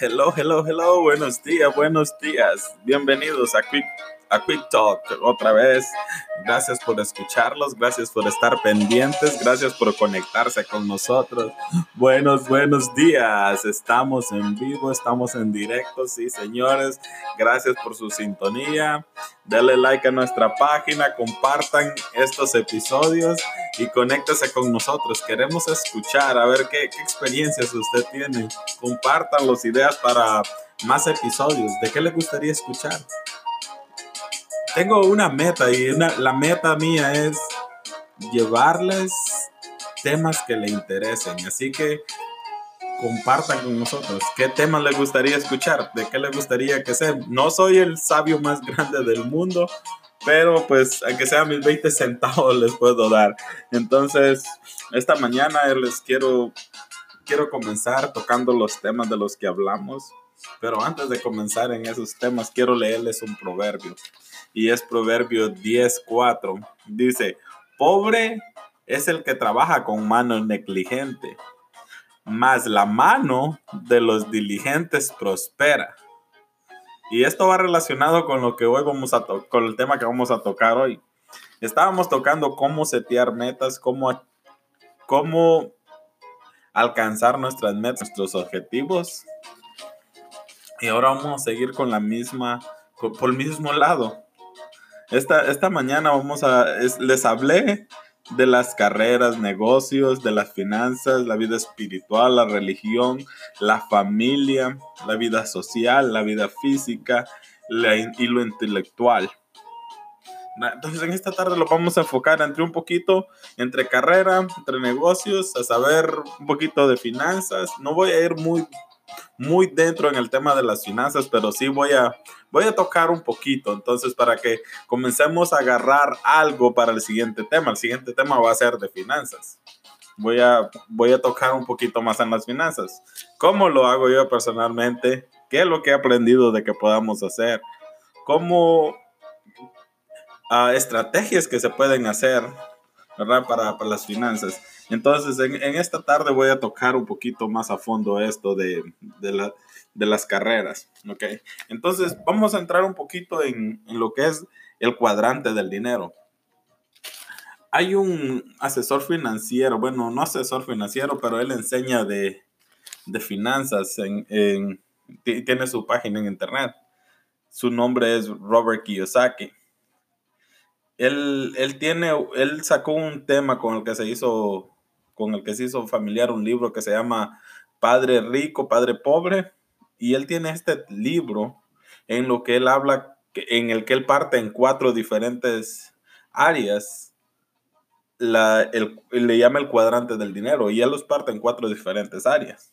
Hello, hello, hello. Buenos días, buenos días. Bienvenidos a a Quick Talk otra vez. Gracias por escucharlos, gracias por estar pendientes, gracias por conectarse con nosotros. Buenos, buenos días. Estamos en vivo, estamos en directo, sí, señores. Gracias por su sintonía. Denle like a nuestra página, compartan estos episodios y conéctese con nosotros. Queremos escuchar, a ver qué, experiencias usted tiene. Compartan las ideas para más episodios. ¿De qué le gustaría escuchar? Tengo una meta y la meta mía es llevarles temas que le interesen. Así que compartan con nosotros qué temas les gustaría escuchar, de qué les gustaría que sea. No soy el sabio más grande del mundo, pero pues aunque sea mis 20 centavos les puedo dar. Entonces, esta mañana les quiero quiero comenzar tocando los temas de los que hablamos, pero antes de comenzar en esos temas quiero leerles un proverbio y es Proverbio 10.4. Dice, pobre es el que trabaja con mano negligente, mas la mano de los diligentes prospera. Y esto va relacionado con lo que hoy vamos a con el tema que vamos a tocar hoy. Estábamos tocando cómo setear metas, cómo, cómo alcanzar nuestras metas, nuestros objetivos. Y ahora vamos a seguir con la misma, por el mismo lado. Esta, mañana vamos a, les hablé de las carreras, negocios, de las finanzas, la vida espiritual, la religión, la familia, la vida social, la vida física y lo intelectual. Entonces en esta tarde lo vamos a enfocar entre un poquito entre carrera, entre negocios, a saber un poquito de finanzas. No voy a ir muy muy dentro en el tema de las finanzas, pero sí voy a, voy a tocar un poquito. Entonces, para que comencemos a agarrar algo para el siguiente tema. El siguiente tema va a ser de finanzas. Voy a, voy a tocar un poquito más en las finanzas. ¿Cómo lo hago yo personalmente? ¿Qué es lo que he aprendido de que podamos hacer? ¿Cómo uh, estrategias que se pueden hacer ¿verdad? Para, para las finanzas? Entonces, en, esta tarde voy a tocar un poquito más a fondo esto de, las carreras, ¿ok? Entonces, vamos a entrar un poquito en, lo que es el cuadrante del dinero. Hay un asesor financiero, bueno, no asesor financiero, pero él enseña de, finanzas, en, tiene su página en internet. Su nombre es Robert Kiyosaki. Él, él, tiene, él sacó un tema con el que se hizo con el que se hizo familiar un libro que se llama Padre Rico, Padre Pobre, y él tiene este libro en lo que él habla, en el que él parte en cuatro diferentes áreas, la, le llama el cuadrante del dinero, y él los parte en cuatro diferentes áreas.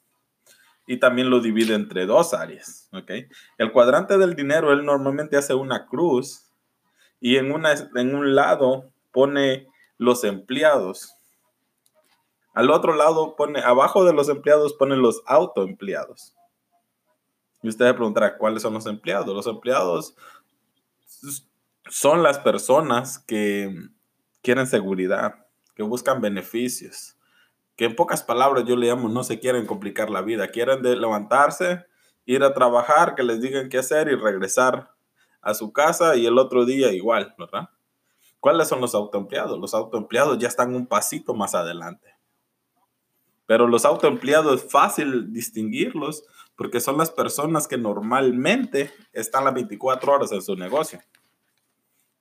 Y también lo divide entre dos áreas, ¿ok? El cuadrante del dinero, él normalmente hace una cruz y en, una, en un lado pone los empleados al otro lado pone, abajo de los empleados ponen los autoempleados. Y usted se preguntará, ¿cuáles son los empleados? Los empleados son las personas que quieren seguridad, que buscan beneficios, que en pocas palabras yo le llamo no se quieren complicar la vida, quieren levantarse, ir a trabajar, que les digan qué hacer y regresar a su casa y el otro día igual, ¿verdad? ¿Cuáles son los autoempleados? Los autoempleados ya están un pasito más adelante. Pero los autoempleados es fácil distinguirlos porque son las personas que normalmente están las 24 horas en su negocio.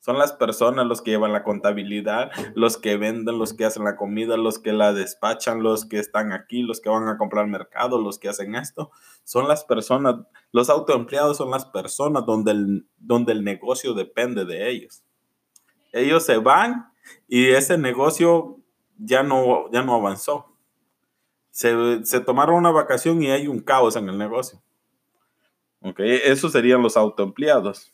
Son las personas los que llevan la contabilidad, los que venden, los que hacen la comida, los que la despachan, los que están aquí, los que van a comprar mercado, los que hacen esto. Son las personas, los autoempleados son las personas donde el, donde el negocio depende de ellos. Ellos se van y ese negocio ya no, ya no avanzó se, tomaron una vacación y hay un caos en el negocio. Ok, esos serían los autoempleados.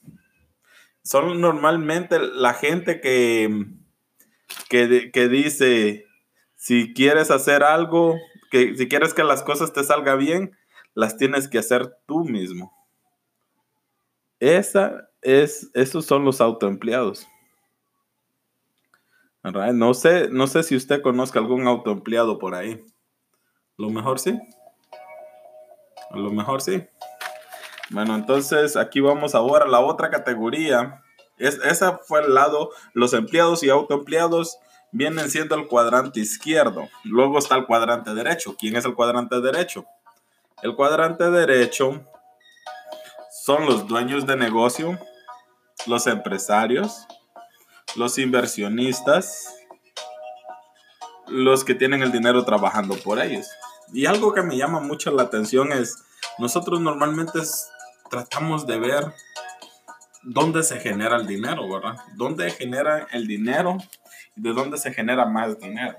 Son normalmente la gente que, que, dice, si quieres hacer algo, que si quieres que las cosas te salgan bien, las tienes que hacer tú mismo. Esa es, esos son los autoempleados. No sé, no sé si usted conozca algún autoempleado por ahí. Lo mejor sí. A lo mejor sí. Bueno, entonces aquí vamos ahora a la otra categoría. Es, esa fue el lado, los empleados y autoempleados vienen siendo el cuadrante izquierdo. Luego está el cuadrante derecho. ¿Quién es el cuadrante derecho? El cuadrante derecho son los dueños de negocio, los empresarios, los inversionistas, los que tienen el dinero trabajando por ellos. Y algo que me llama mucho la atención es, nosotros normalmente tratamos de ver dónde se genera el dinero, ¿verdad? ¿Dónde genera el dinero y de dónde se genera más dinero?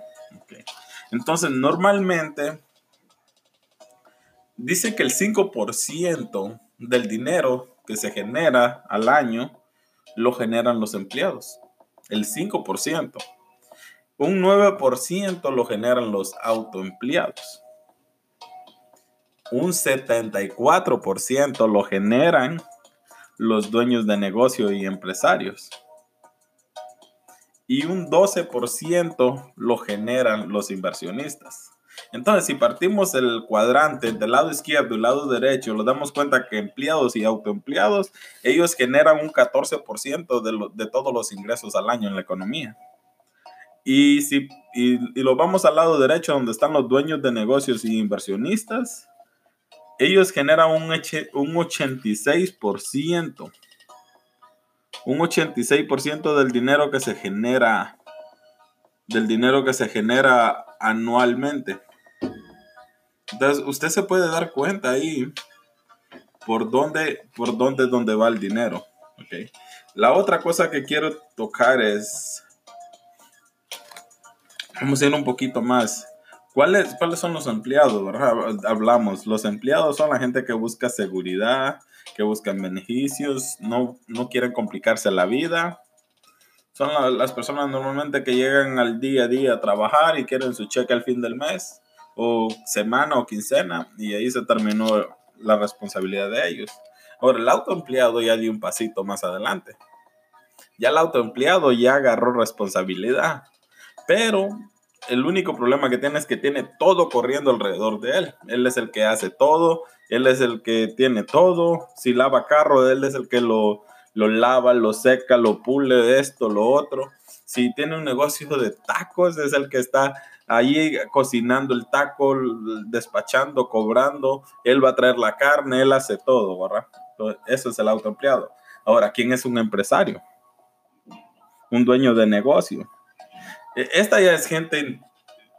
Entonces, normalmente dice que el 5% del dinero que se genera al año lo generan los empleados. El 5%. Un 9% lo generan los autoempleados. Un 74% lo generan los dueños de negocio y empresarios. Y un 12% lo generan los inversionistas. Entonces, si partimos el cuadrante del lado izquierdo y lado derecho, nos damos cuenta que empleados y autoempleados, ellos generan un 14% de, de todos los ingresos al año en la economía. Y si y, lo vamos al lado derecho, donde están los dueños de negocios y inversionistas, ellos generan un, un 86%. Un 86% del dinero que se genera, del dinero que se genera anualmente. Entonces, usted se puede dar cuenta ahí por dónde, por dónde, dónde va el dinero. Okay. La otra cosa que quiero tocar es Vamos a ir un poquito más. ¿Cuáles, ¿Cuáles son los empleados? Hablamos, los empleados son la gente que busca seguridad, que buscan beneficios, no, no quieren complicarse la vida. Son las personas normalmente que llegan al día a día a trabajar y quieren su cheque al fin del mes, o semana o quincena, y ahí se terminó la responsabilidad de ellos. Ahora, el autoempleado ya dio un pasito más adelante. Ya el autoempleado ya agarró responsabilidad. Pero el único problema que tiene es que tiene todo corriendo alrededor de él. Él es el que hace todo, él es el que tiene todo. Si lava carro, él es el que lo, lo lava, lo seca, lo pule, esto, lo otro. Si tiene un negocio de tacos, es el que está ahí cocinando el taco, despachando, cobrando. Él va a traer la carne, él hace todo, ¿verdad? eso es el autoempleado. Ahora, ¿quién es un empresario? Un dueño de negocio esta ya es gente,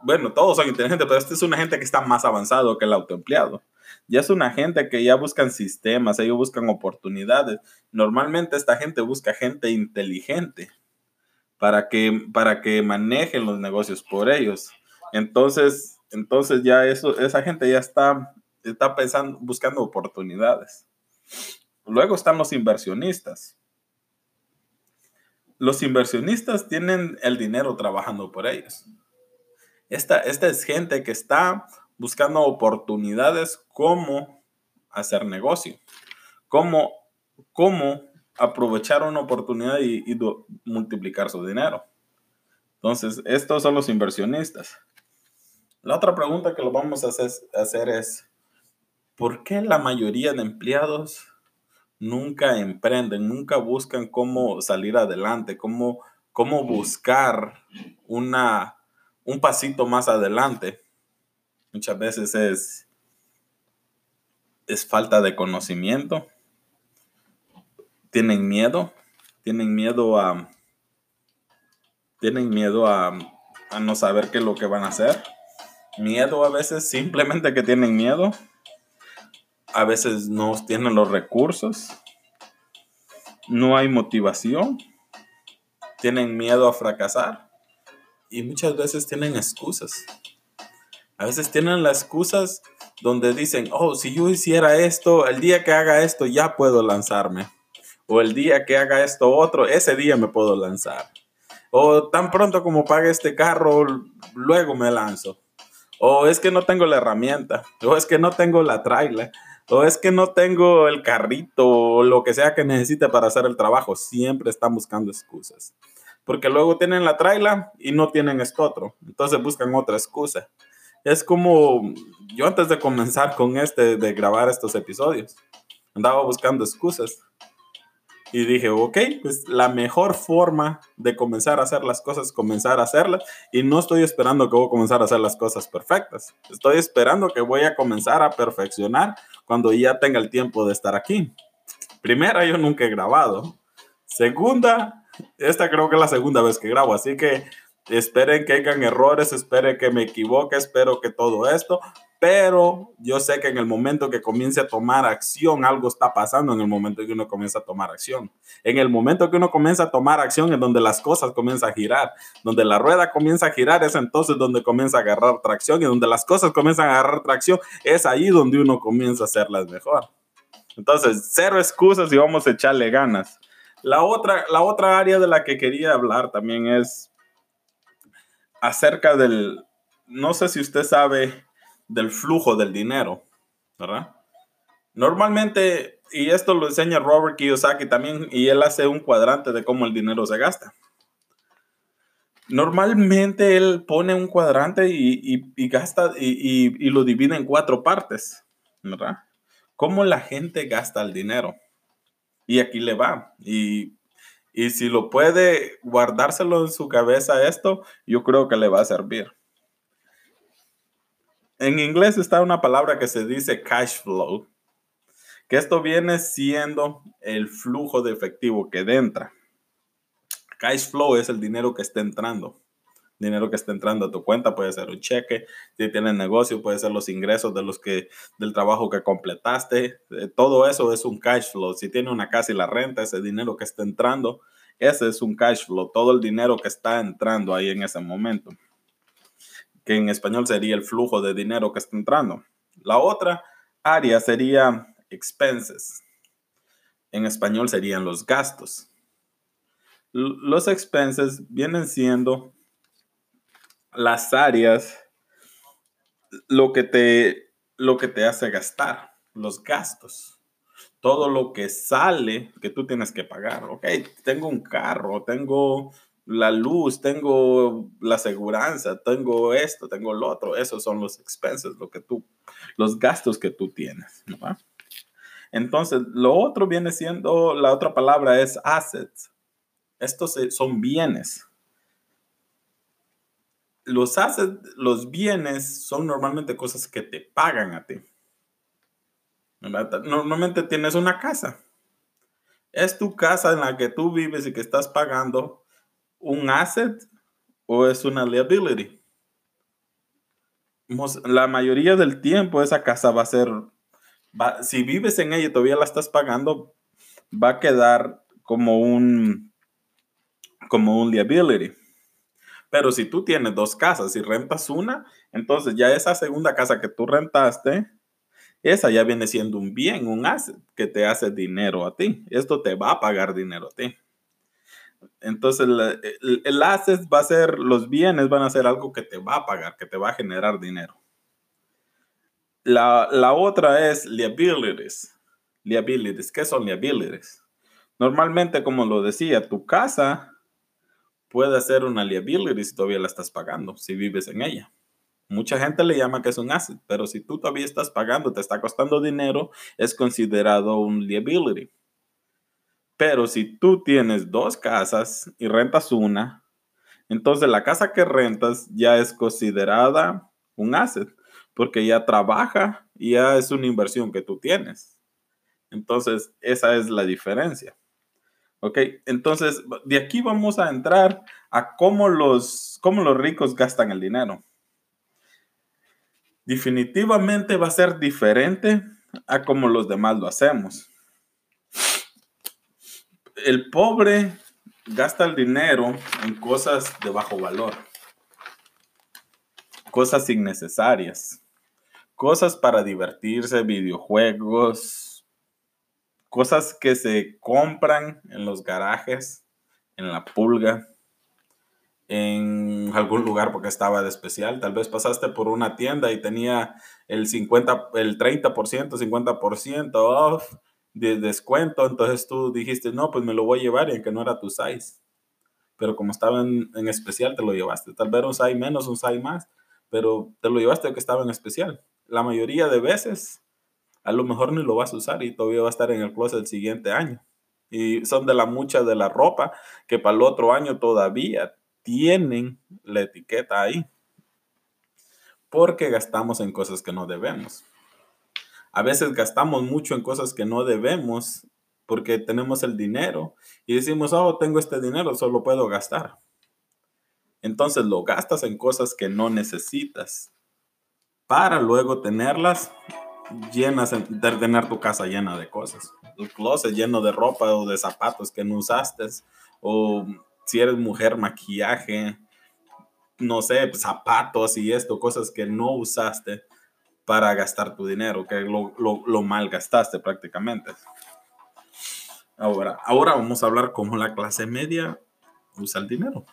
bueno, todos son inteligentes, pero esta es una gente que está más avanzado que el autoempleado. Ya es una gente que ya buscan sistemas, ellos buscan oportunidades. Normalmente esta gente busca gente inteligente para que, para que manejen los negocios por ellos. Entonces, entonces ya eso, esa gente ya está, está pensando, buscando oportunidades. Luego están los inversionistas los inversionistas tienen el dinero trabajando por ellos. Esta, esta es gente que está buscando oportunidades cómo hacer negocio, cómo, cómo aprovechar una oportunidad y, multiplicar su dinero. Entonces, estos son los inversionistas. La otra pregunta que lo vamos a hacer es, ¿por qué la mayoría de empleados nunca emprenden, nunca buscan cómo salir adelante, cómo, cómo buscar una, un pasito más adelante. Muchas veces es, es falta de conocimiento. Tienen miedo, tienen miedo a, tienen miedo a, a no saber qué es lo que van a hacer. Miedo a veces, simplemente que tienen miedo a veces no tienen los recursos, no hay motivación, tienen miedo a fracasar y muchas veces tienen excusas. A veces tienen las excusas donde dicen, oh, si yo hiciera esto, el día que haga esto ya puedo lanzarme. O el día que haga esto otro, ese día me puedo lanzar. O tan pronto como pague este carro, luego me lanzo. O es que no tengo la herramienta. O es que no tengo la trailer o es que no tengo el carrito o lo que sea que necesite para hacer el trabajo. Siempre están buscando excusas. Porque luego tienen la traila y no tienen esto otro. Entonces buscan otra excusa. es como yo antes de comenzar con este, de grabar estos episodios, andaba buscando excusas. Y dije, ok, pues la mejor forma de comenzar a hacer las cosas comenzar a hacerlas. Y no estoy esperando que voy a comenzar a hacer las cosas perfectas. Estoy esperando que voy a comenzar a perfeccionar cuando ya tenga el tiempo de estar aquí. Primera, yo nunca he grabado. Segunda, esta creo que es la segunda vez que grabo, así que esperen que hayan errores, esperen que me equivoque, espero que todo esto, pero yo sé que en el momento que comience a tomar acción, algo está pasando en el momento que uno comienza a tomar acción. En el momento que uno comienza a tomar acción es donde las cosas comienzan a girar, donde la rueda comienza a girar, es entonces donde comienza a agarrar tracción y donde las cosas comienzan a agarrar tracción, es ahí donde uno comienza a hacerlas mejor. Entonces, cero excusas y vamos a echarle ganas. La otra, la otra área de la que quería hablar también es acerca del, no sé si usted sabe del flujo del dinero, ¿verdad? Normalmente, y esto lo enseña Robert Kiyosaki también, y él hace un cuadrante de cómo el dinero se gasta. Normalmente él pone un cuadrante y, gasta y, y, lo divide en cuatro partes, ¿verdad? Cómo la gente gasta el dinero. Y aquí le va. Y y si lo puede guardárselo en su cabeza esto, yo creo que le va a servir. En inglés está una palabra que se dice cash flow, que esto viene siendo el flujo de efectivo que entra. Cash flow es el dinero que está entrando. Dinero que está entrando a tu cuenta puede ser un cheque, si tienes negocio puede ser los ingresos de los que del trabajo que completaste, eh, todo eso es un cash flow. Si tiene una casa y la renta, ese dinero que está entrando, ese es un cash flow, todo el dinero que está entrando ahí en ese momento, que en español sería el flujo de dinero que está entrando. La otra área sería expenses. En español serían los gastos. Los expenses vienen siendo las áreas lo que te lo que te hace gastar, los gastos todo lo que sale que tú tienes que pagar. Ok, tengo un carro, tengo la luz, tengo la aseguranza, tengo esto, tengo lo otro. Esos son los expenses, lo que tú, los gastos que tú tienes. Entonces, lo otro viene siendo, la otra palabra es assets. Estos son bienes. Los assets, los bienes son normalmente cosas que te pagan a ti. Normalmente tienes una casa. ¿Es tu casa en la que tú vives y que estás pagando un asset o es una liability? La mayoría del tiempo esa casa va a ser, si vives en ella y todavía la estás pagando, va a quedar como un, como un liability. Pero si tú tienes dos casas y rentas una, entonces ya esa segunda casa que tú rentaste, esa ya viene siendo un bien, un asset que te hace dinero a ti. Esto te va a pagar dinero a ti. Entonces, el, asset va a ser, los bienes van a ser algo que te va a pagar, que te va a generar dinero. La, la otra es liabilities. Liabilities. ¿Qué son liabilities? Normalmente, como lo decía, tu casa puede ser una liability si todavía la estás pagando, si vives en ella. Mucha gente le llama que es un asset, pero si tú todavía estás pagando, te está costando dinero, es considerado un liability. Pero si tú tienes dos casas y rentas una, entonces la casa que rentas ya es considerada un asset, porque ya trabaja y ya es una inversión que tú tienes. Entonces, esa es la diferencia. Ok, entonces de aquí vamos a entrar a cómo los, cómo los ricos gastan el dinero definitivamente va a ser diferente a como los demás lo hacemos. El pobre gasta el dinero en cosas de bajo valor, cosas innecesarias, cosas para divertirse, videojuegos, cosas que se compran en los garajes, en la pulga en algún lugar porque estaba de especial. Tal vez pasaste por una tienda y tenía el 50, el 30%, 50% off de descuento. Entonces tú dijiste, no, pues me lo voy a llevar y aunque no era tu size. Pero como estaba en, especial, te lo llevaste. Tal vez un size menos, un size más. pero te lo llevaste que estaba en especial. La mayoría de veces, a lo mejor ni lo vas a usar y todavía va a estar en el closet el siguiente año. Y son de la mucha de la ropa que para el otro año todavía tienen la etiqueta ahí. Porque gastamos en cosas que no debemos. A veces gastamos mucho en cosas que no debemos porque tenemos el dinero y decimos, oh, tengo este dinero, solo puedo gastar. Entonces lo gastas en cosas que no necesitas para luego tenerlas llenas, de tener tu casa llena de cosas. El closet lleno de ropa o de zapatos que no usaste. O si eres mujer, maquillaje, no sé, zapatos y esto, cosas que no usaste para gastar tu dinero, que lo, lo, lo malgastaste prácticamente. Ahora, ahora vamos a hablar cómo la clase media usa el dinero.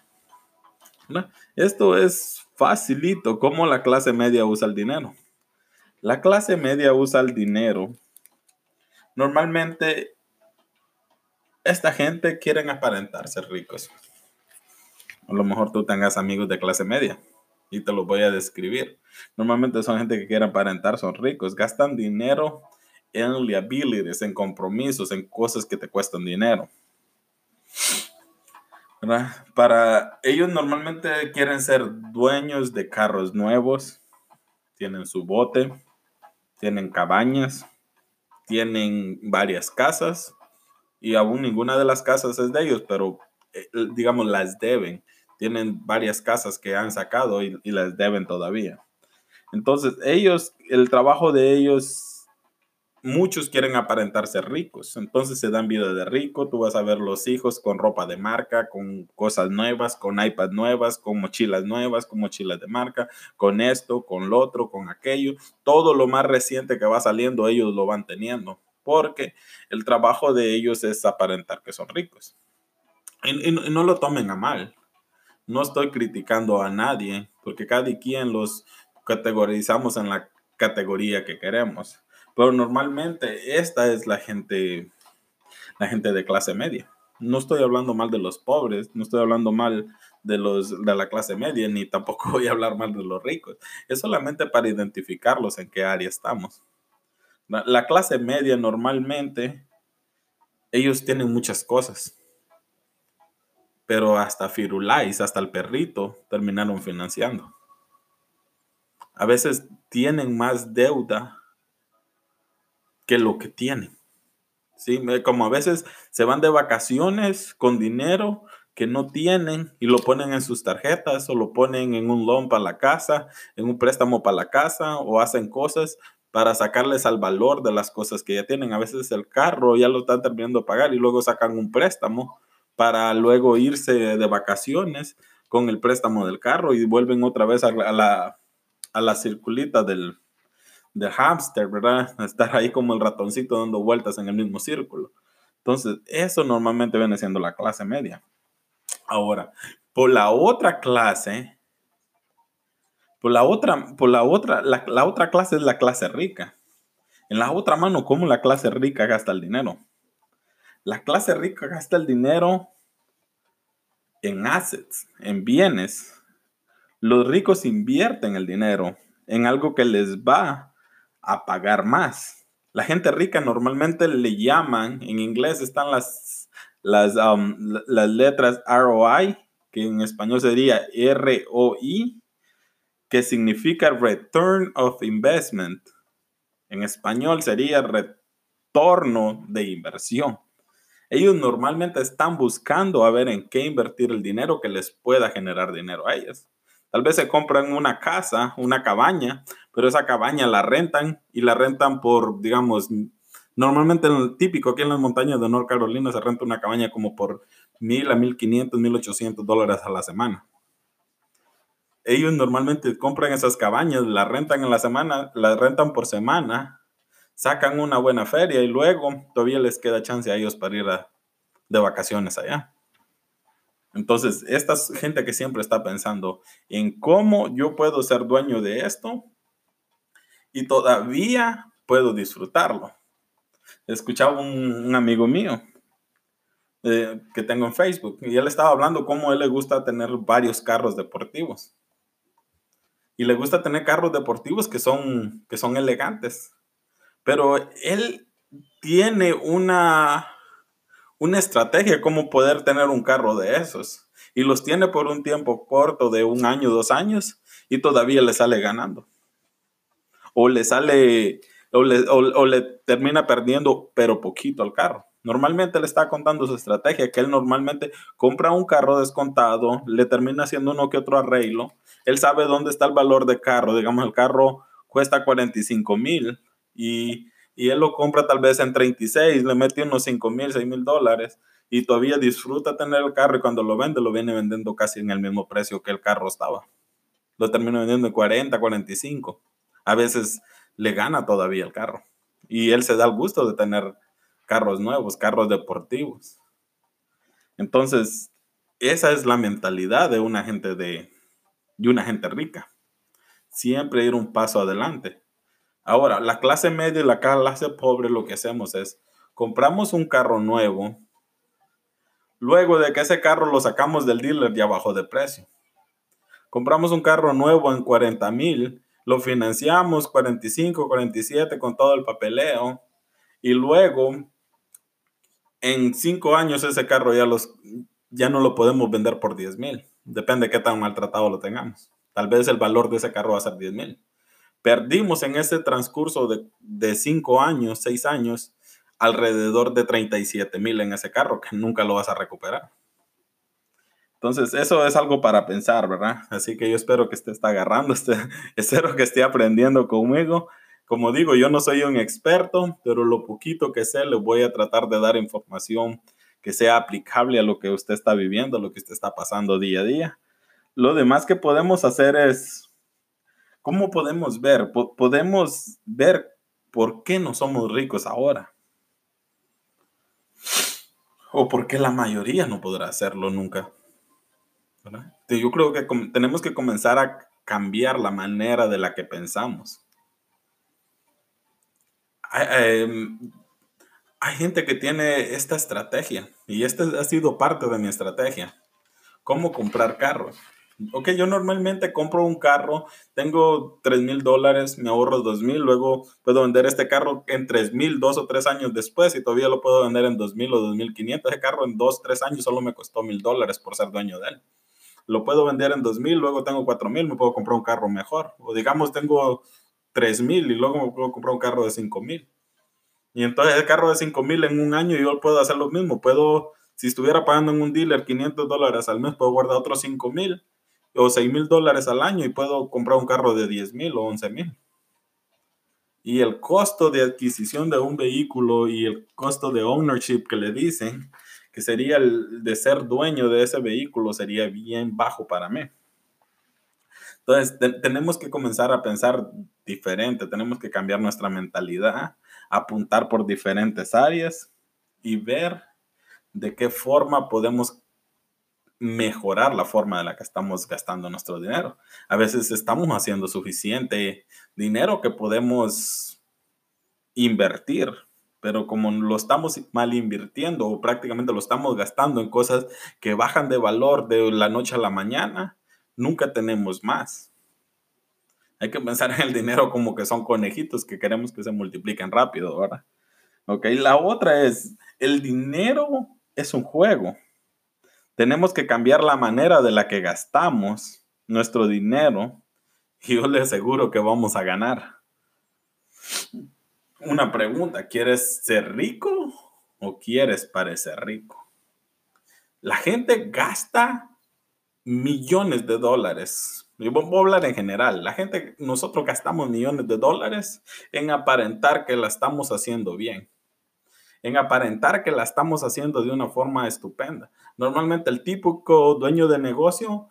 Esto es facilito, cómo la clase media usa el dinero. La clase media usa el dinero. Normalmente, esta gente quieren aparentarse ricos. A lo mejor tú tengas amigos de clase media y te lo voy a describir. Normalmente son gente que quiere aparentar, son ricos, gastan dinero en liabilities, en compromisos, en cosas que te cuestan dinero. Para ellos normalmente quieren ser dueños de carros nuevos, tienen su bote, tienen cabañas, tienen varias casas y aún ninguna de las casas es de ellos, pero eh, digamos las deben. Tienen varias casas que han sacado y, y las deben todavía. Entonces ellos, el trabajo de ellos muchos quieren aparentarse ricos, entonces se dan vida de rico, tú vas a ver los hijos con ropa de marca, con cosas nuevas, con iPad nuevas, con mochilas nuevas, con mochilas de marca, con esto, con lo otro, con aquello, todo lo más reciente que va saliendo ellos lo van teniendo, porque el trabajo de ellos es aparentar que son ricos. Y, no lo tomen a mal, no estoy criticando a nadie, porque cada quien los categorizamos en la categoría que queremos pero normalmente esta es la gente, la gente de clase media. No estoy hablando mal de los pobres, no estoy hablando mal de los de la clase media, ni tampoco voy a hablar mal de los ricos. Es solamente para identificarlos en qué área estamos. La, la clase media normalmente, ellos tienen muchas cosas. Pero hasta Firulais, hasta el perrito, terminaron financiando. A veces tienen más deuda que lo que tienen. ¿Sí? Como a veces se van de vacaciones con dinero que no tienen y lo ponen en sus tarjetas o lo ponen en un loan para la casa, en un préstamo para la casa o hacen cosas para sacarles al valor de las cosas que ya tienen. A veces el carro ya lo están terminando de pagar y luego sacan un préstamo para luego irse de vacaciones con el préstamo del carro y vuelven otra vez a la, a la circulita del, de hámster, ¿verdad? Estar ahí como el ratoncito dando vueltas en el mismo círculo. Entonces, eso normalmente viene siendo la clase media. Ahora, por la otra clase, por la otra, por la otra, la, la otra clase es la clase rica. En la otra mano, ¿cómo la clase rica gasta el dinero? La clase rica gasta el dinero en assets, en bienes. Los ricos invierten el dinero en algo que les va a pagar más. La gente rica normalmente le llaman, en inglés están las, las, um, letras ROI, que en español sería ROI, que significa Return of Investment. En español sería retorno de inversión. Ellos normalmente están buscando a ver en qué invertir el dinero que les pueda generar dinero a ellos. Tal vez se compran una casa, una cabaña, pero esa cabaña la rentan y la rentan por, digamos, normalmente en el típico aquí en las montañas de North Carolina se renta una cabaña como por mil a mil quinientos, mil ochocientos dólares a la semana. Ellos normalmente compran esas cabañas, la rentan en la semana, la rentan por semana, sacan una buena feria y luego todavía les queda chance a ellos para ir de vacaciones allá. Entonces, esta gente que siempre está pensando en cómo yo puedo ser dueño de esto y todavía puedo disfrutarlo. Escuchaba un, un amigo mío eh, que tengo en Facebook y él estaba hablando cómo a él le gusta tener varios carros deportivos. y le gusta tener carros deportivos que son, que son elegantes. Pero él tiene una, una estrategia cómo poder tener un carro de esos. Y los tiene por un tiempo corto de un año, dos años, y todavía le sale ganando. O le sale, o le, o le termina perdiendo, pero poquito al carro. Normalmente le está contando su estrategia, que él normalmente compra un carro descontado, le termina haciendo uno que otro arreglo. Él sabe dónde está el valor de carro. Digamos, el carro cuesta 45 mil y, y, él lo compra tal vez en 36, le mete unos 5 mil, 6 mil dólares y todavía disfruta tener el carro y cuando lo vende, lo viene vendiendo casi en el mismo precio que el carro estaba. Lo termina vendiendo en 40, 45. A veces le gana todavía el carro. Y él se da el gusto de tener carros nuevos, carros deportivos. Entonces, esa es la mentalidad de una gente de, de una gente rica. Siempre ir un paso adelante. Ahora, la clase media y la clase pobre lo que hacemos es compramos un carro nuevo, luego de que ese carro lo sacamos del dealer ya bajó de precio. Compramos un carro nuevo en 40 mil, lo financiamos 45, 47 con todo el papeleo y luego en cinco años ese carro ya, los, ya no lo podemos vender por 10 mil. Depende de qué tan maltratado lo tengamos. Tal vez el valor de ese carro va a ser 10 mil. Perdimos en ese transcurso de, de cinco años, seis años, alrededor de 37 mil en ese carro, que nunca lo vas a recuperar. Entonces, eso es algo para pensar, ¿verdad? Así que yo espero que esté está agarrando, este, espero que esté aprendiendo conmigo. Como digo, yo no soy un experto, pero lo poquito que sé le voy a tratar de dar información que sea aplicable a lo que usted está viviendo, a lo que usted está pasando día a día. Lo demás que podemos hacer es, ¿cómo podemos ver? podemos ver por qué no somos ricos ahora. O por qué la mayoría no podrá hacerlo nunca. Yo creo que tenemos que comenzar a cambiar la manera de la que pensamos. Em, hay, gente que tiene esta estrategia y esta ha sido parte de mi estrategia. ¿Cómo comprar carros? Ok, yo normalmente compro un carro, tengo 3 mil dólares, me ahorro 2 mil, luego puedo vender este carro en 3 mil, dos o tres años después y todavía lo puedo vender en 2 mil o 2 mil 500. Ese carro en dos, tres años solo me costó mil dólares por ser dueño de él. Lo puedo vender en 2 mil, luego tengo 4 mil, me puedo comprar un carro mejor. O digamos, tengo 3 mil y luego me puedo comprar un carro de 5 mil. Y entonces el carro de 5 mil en un año yo puedo hacer lo mismo. Puedo, si estuviera pagando en un dealer 500 dólares al mes, puedo guardar otros 5 mil o 6 mil dólares al año y puedo comprar un carro de 10 mil o 11 mil. Y el costo de adquisición de un vehículo y el costo de ownership que le dicen, que sería el de ser dueño de ese vehículo, sería bien bajo para mí. Entonces, tenemos que comenzar a pensar diferente, tenemos que cambiar nuestra mentalidad, apuntar por diferentes áreas y ver de qué forma podemos mejorar la forma de la que estamos gastando nuestro dinero. A veces estamos haciendo suficiente dinero que podemos invertir, pero como lo estamos mal invirtiendo o prácticamente lo estamos gastando en cosas que bajan de valor de la noche a la mañana, nunca tenemos más. Hay que pensar en el dinero como que son conejitos que queremos que se multipliquen rápido, ¿verdad? Ok, la otra es, el dinero es un juego. Tenemos que cambiar la manera de la que gastamos nuestro dinero y yo le aseguro que vamos a ganar. Una pregunta, ¿quieres ser rico o quieres parecer rico? La gente gasta millones de dólares. Yo voy a hablar en general. La gente, nosotros gastamos millones de dólares en aparentar que la estamos haciendo bien. En aparentar que la estamos haciendo de una forma estupenda. Normalmente el típico dueño de negocio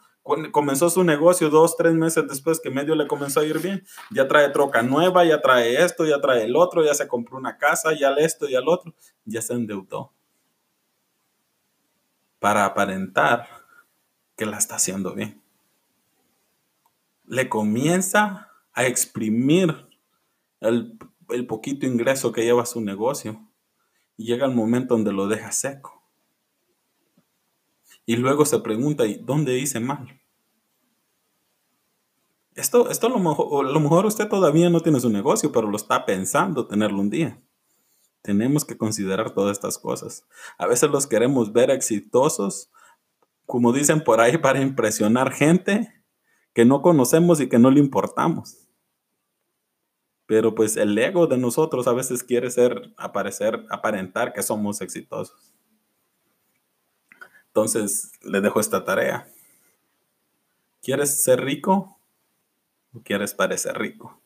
comenzó su negocio dos, tres meses después que medio le comenzó a ir bien. Ya trae troca nueva, ya trae esto, ya trae el otro, ya se compró una casa, ya esto y el otro. Ya se endeudó. Para aparentar que la está haciendo bien. Le comienza a exprimir el, poquito ingreso que lleva su negocio llega el momento donde lo deja seco. Y luego se pregunta, ¿y dónde hice mal? Esto, esto lo mejor, a lo mejor usted todavía no tiene su negocio, pero lo está pensando tenerlo un día. Tenemos que considerar todas estas cosas. A veces los queremos ver exitosos, como dicen por ahí, para impresionar gente que no conocemos y que no le importamos. Pero pues el ego de nosotros a veces quiere ser, aparecer, aparentar que somos exitosos. Entonces, le dejo esta tarea. ¿Quieres ser rico? quieres parecer rico.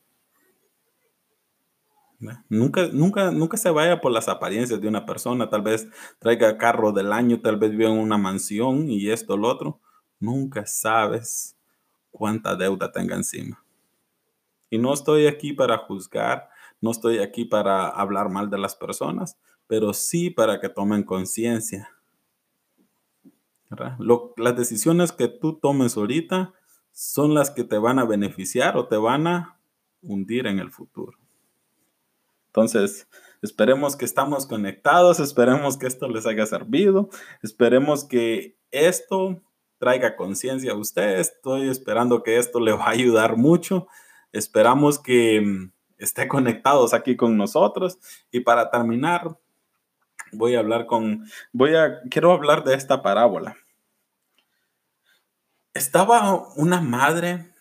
Nunca, nunca, nunca se vaya por las apariencias de una persona. Tal vez traiga carro del año, tal vez viva en una mansión y esto, lo otro. Nunca sabes cuánta deuda tenga encima. Y no estoy aquí para juzgar, no estoy aquí para hablar mal de las personas, pero sí para que tomen conciencia. Las decisiones que tú tomes ahorita son las que te van a beneficiar o te van a hundir en el futuro. Entonces, esperemos que estamos conectados, esperemos que esto les haya servido, esperemos que esto traiga conciencia a ustedes, estoy esperando que esto le va a ayudar mucho, esperamos que mm, esté conectados aquí con nosotros. Y para terminar voy a hablar con voy a quiero hablar de esta parábola. Estaba una madre,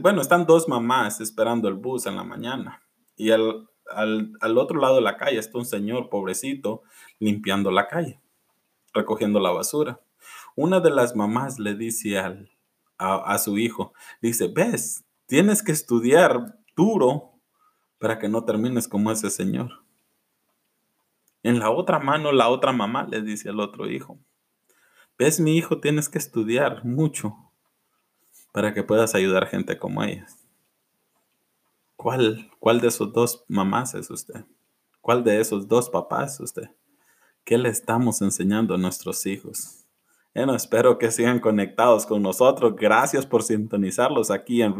bueno, están dos mamás esperando el bus en la mañana. Y al, otro lado de la calle está un señor pobrecito limpiando la calle, recogiendo la basura. Una de las mamás le dice al, a, a su hijo, dice, ves, tienes que estudiar duro para que no termines como ese señor. En la otra mano, la otra mamá le dice al otro hijo, ves mi hijo, tienes que estudiar mucho para que puedas ayudar gente como ellas. ¿Cuál, ¿Cuál de esos dos mamás es usted? ¿Cuál de esos dos papás es usted? ¿Qué le estamos enseñando a nuestros hijos? Bueno, espero que sigan conectados con nosotros. Gracias por sintonizarlos aquí en,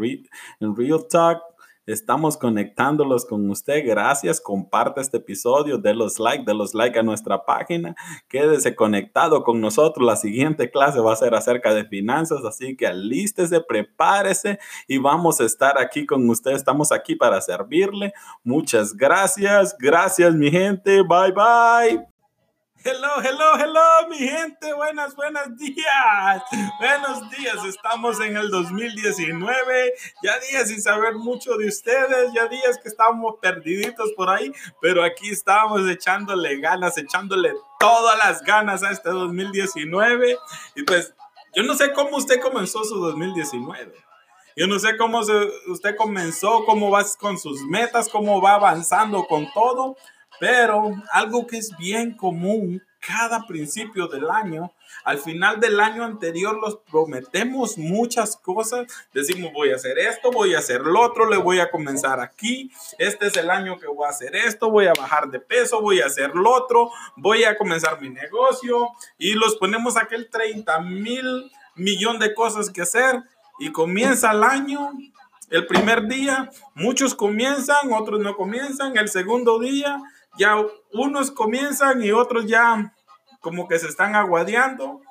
en Real Talk. Estamos conectándolos con usted. Gracias. Comparte este episodio. De los like, de los like a nuestra página. Quédese conectado con nosotros. La siguiente clase va a ser acerca de finanzas. Así que alístese, prepárese y vamos a estar aquí con usted. Estamos aquí para servirle. Muchas gracias. Gracias, mi gente. Bye, bye. Hello, hello, hello, mi gente. Buenas, buenos días. Buenos días. Estamos en el 2019. Ya días sin saber mucho de ustedes. Ya días que estamos perdiditos por ahí. Pero aquí estamos echándole ganas, echándole todas las ganas a este 2019. Y pues, yo no sé cómo usted comenzó su 2019. Yo no sé cómo usted comenzó, cómo va con sus metas, cómo va avanzando con todo, pero algo que es bien común cada principio del año, al final del año anterior los prometemos muchas cosas, decimos voy a hacer esto, voy a hacer lo otro, le voy a comenzar aquí, este es el año que voy a hacer esto, voy a bajar de peso, voy a hacer lo otro, voy a comenzar mi negocio y los ponemos aquel 30 mil millón de cosas que hacer y comienza el año. El primer día, muchos comienzan, otros no comienzan. El segundo día, ya unos comienzan y otros ya como que se están aguadeando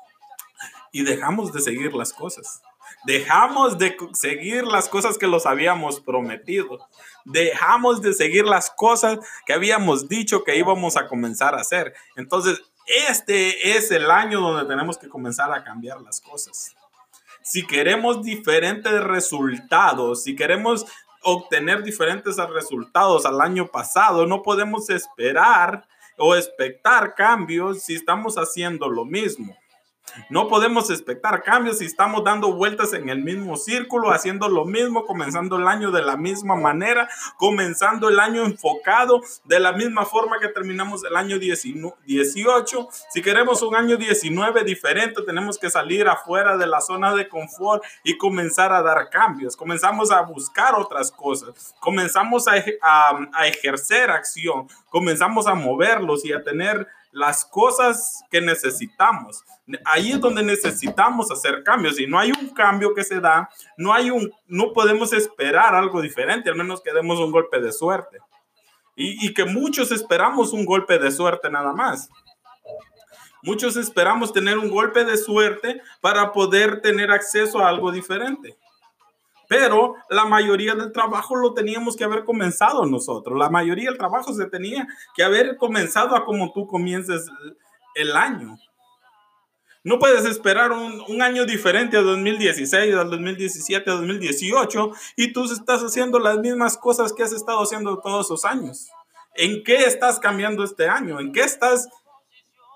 y dejamos de seguir las cosas. Dejamos de seguir las cosas que los habíamos prometido. Dejamos de seguir las cosas que habíamos dicho que íbamos a comenzar a hacer. Entonces, este es el año donde tenemos que comenzar a cambiar las cosas. Si queremos diferentes resultados, si queremos obtener diferentes resultados al año pasado. No podemos esperar o expectar cambios si estamos haciendo lo mismo. No podemos expectar cambios si estamos dando vueltas en el mismo círculo, haciendo lo mismo, comenzando el año de la misma manera, comenzando el año enfocado de la misma forma que terminamos el año 18. Si queremos un año 19 diferente, tenemos que salir afuera de la zona de confort y comenzar a dar cambios. Comenzamos a buscar otras cosas, comenzamos a, a ejercer acción, comenzamos a moverlos y a tener las cosas que necesitamos. Ahí es donde necesitamos hacer cambios. Si no hay un cambio que se da, no hay un, no podemos esperar algo diferente, al menos que demos un golpe de suerte. Y, y que muchos esperamos un golpe de suerte nada más. Muchos esperamos tener un golpe de suerte para poder tener acceso a algo diferente. Pero la mayoría del trabajo lo teníamos que haber comenzado nosotros. La mayoría del trabajo se tenía que haber comenzado a como tú comiences el año. No puedes esperar un, año diferente a 2016, al 2017, a 2018 y tú estás haciendo las mismas cosas que has estado haciendo todos esos años. ¿En qué estás cambiando este año? ¿En qué estás,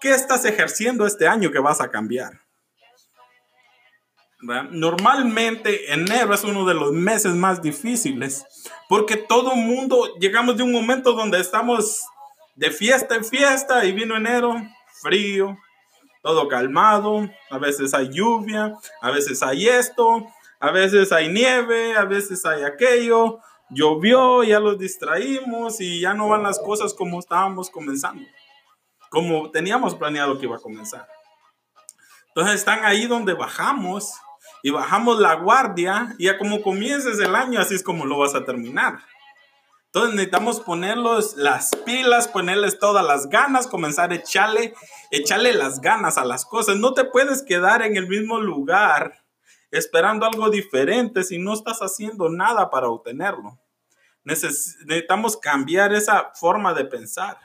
qué estás ejerciendo este año que vas a cambiar? Normalmente enero es uno de los meses más difíciles porque todo el mundo llegamos de un momento donde estamos de fiesta en fiesta y vino enero, frío, todo calmado, a veces hay lluvia, a veces hay esto, a veces hay nieve, a veces hay aquello, llovió, ya los distraímos y ya no van las cosas como estábamos comenzando, como teníamos planeado que iba a comenzar. Entonces están ahí donde bajamos y bajamos la guardia y ya como comiences el año, así es como lo vas a terminar. Entonces necesitamos ponerlos las pilas, ponerles todas las ganas, comenzar a echarle, echarle las ganas a las cosas. No te puedes quedar en el mismo lugar esperando algo diferente si no estás haciendo nada para obtenerlo. necesitamos cambiar esa forma de pensar.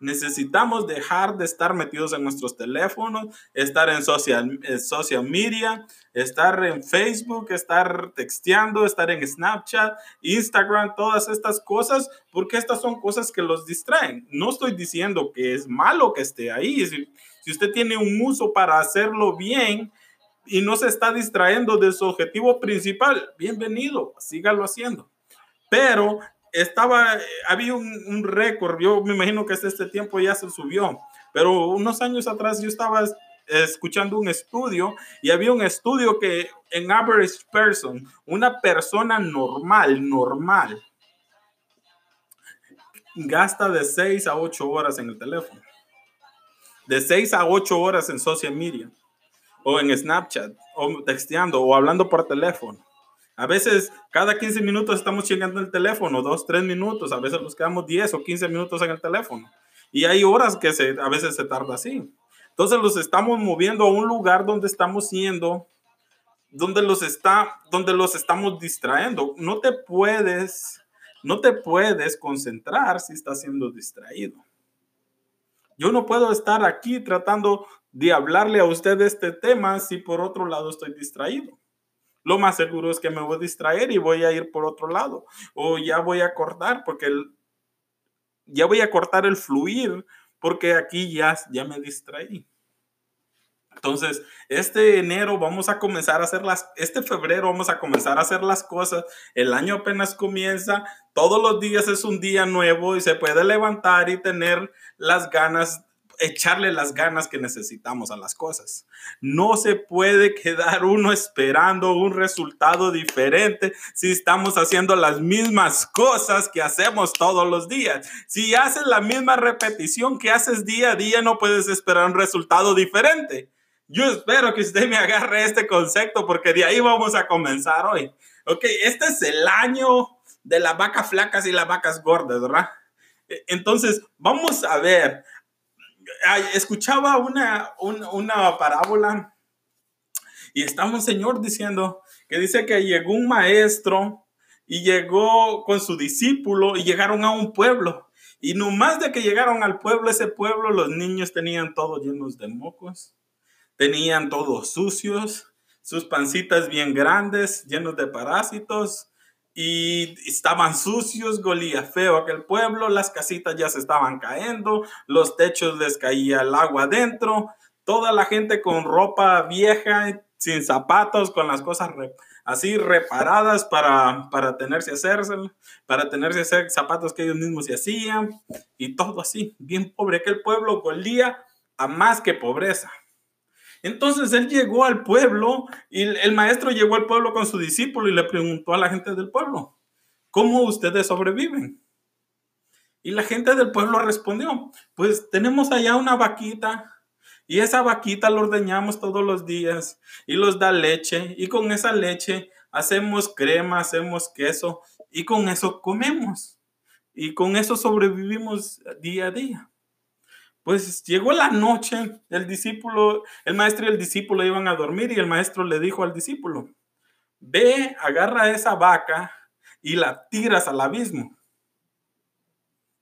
Necesitamos dejar de estar metidos en nuestros teléfonos, estar en social, social media, estar en Facebook, estar texteando, estar en Snapchat, Instagram, todas estas cosas, porque estas son cosas que los distraen. No estoy diciendo que es malo que esté ahí. Si, usted tiene un uso para hacerlo bien y no se está distrayendo de su objetivo principal, bienvenido, sígalo haciendo. Pero estaba, había un, récord, yo me imagino que hasta este tiempo ya se subió, pero unos años atrás yo estaba escuchando un estudio y había un estudio que en average person, una persona normal, normal, gasta de 6 a 8 horas en el teléfono, de 6 a 8 horas en social media, o en Snapchat, o texteando, o hablando por teléfono. A veces cada 15 minutos estamos chingando el teléfono, 2, 3 minutos, a veces nos quedamos 10 o 15 minutos en el teléfono. Y hay horas que se, a veces se tarda así. Entonces los estamos moviendo a un lugar donde estamos yendo, donde los, está, donde los estamos distrayendo. No te puedes, no te puedes concentrar si estás siendo distraído. Yo no puedo estar aquí tratando de hablarle a usted de este tema si por otro lado estoy distraído lo más seguro es que me voy a distraer y voy a ir por otro lado. O ya voy a cortar porque el, ya voy a cortar el fluir porque aquí ya, ya me distraí. Entonces, este enero vamos a comenzar a hacer las, este febrero vamos a comenzar a hacer las cosas. El año apenas comienza, todos los días es un día nuevo y se puede levantar y tener las ganas echarle las ganas que necesitamos a las cosas. No se puede quedar uno esperando un resultado diferente si estamos haciendo las mismas cosas que hacemos todos los días. Si haces la misma repetición que haces día a día, no puedes esperar un resultado diferente. Yo espero que usted me agarre este concepto porque de ahí vamos a comenzar hoy. Ok, este es el año de las vacas flacas y las vacas gordas, ¿verdad? E, entonces, vamos a ver, escuchaba una, una, parábola y estaba un señor diciendo que dice que llegó un maestro y llegó con su discípulo y llegaron a un pueblo. Y no más de que llegaron al pueblo, ese pueblo, los niños tenían todos llenos de mocos, tenían todos sucios, sus pancitas bien grandes, llenos de parásitos, y estaban sucios, golía feo aquel pueblo, las casitas ya se estaban cayendo, los techos les caía el agua adentro, toda la gente con ropa vieja, sin zapatos, con las cosas así reparadas para, para tenerse hacerse, para tenerse hacer zapatos que ellos mismos se hacían, y todo así, bien pobre, aquel pueblo golía a más que pobreza. Entonces él llegó al pueblo y el maestro llegó al pueblo con su discípulo y le preguntó a la gente del pueblo, ¿cómo ustedes sobreviven? Y la gente del pueblo respondió, pues tenemos allá una vaquita y esa vaquita la ordeñamos todos los días y los da leche y con esa leche hacemos crema, hacemos queso y con eso comemos y con eso sobrevivimos día a día. Pues llegó la noche, el discípulo, el maestro y el discípulo iban a dormir y el maestro le dijo al discípulo, ve, agarra esa vaca y la tiras al abismo.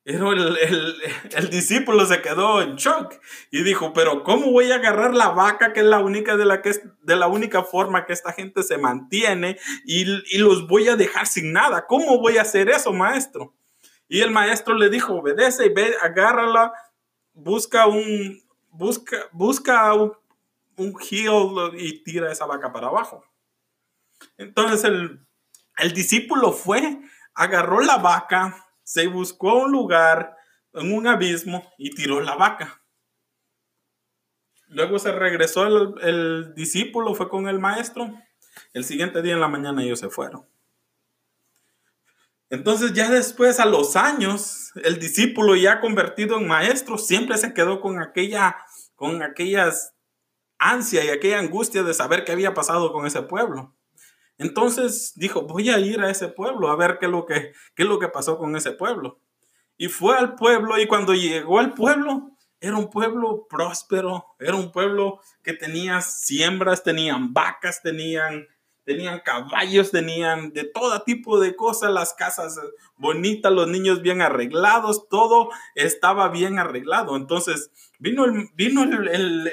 Pero el, discípulo se quedó en shock y dijo, pero ¿cómo voy a agarrar la vaca que es la única de la, que de la única forma que esta gente se mantiene y los voy a dejar sin nada? ¿Cómo voy a hacer eso, maestro? Y el maestro le dijo, obedece y ve, agárrala, busca un, busca, busca un, un heel y tira esa vaca para abajo. Entonces el, el discípulo fue, agarró la vaca, se buscó un lugar en un abismo y tiró la vaca. Luego se regresó el, discípulo, fue con el maestro. El siguiente día en la mañana ellos se fueron. Entonces ya después, a los años, el discípulo ya convertido en maestro, siempre se quedó con aquella, con aquellas ansia y aquella angustia de saber qué había pasado con ese pueblo. Entonces dijo, voy a ir a ese pueblo a ver qué es lo que, qué es lo que pasó con ese pueblo. Y fue al pueblo y cuando llegó al pueblo, era un pueblo próspero, era un pueblo que tenía siembras, tenían vacas, tenían tenían caballos, tenían de todo tipo de cosas, las casas bonitas, los niños bien arreglados, todo estaba bien arreglado. Entonces vino el, vino el,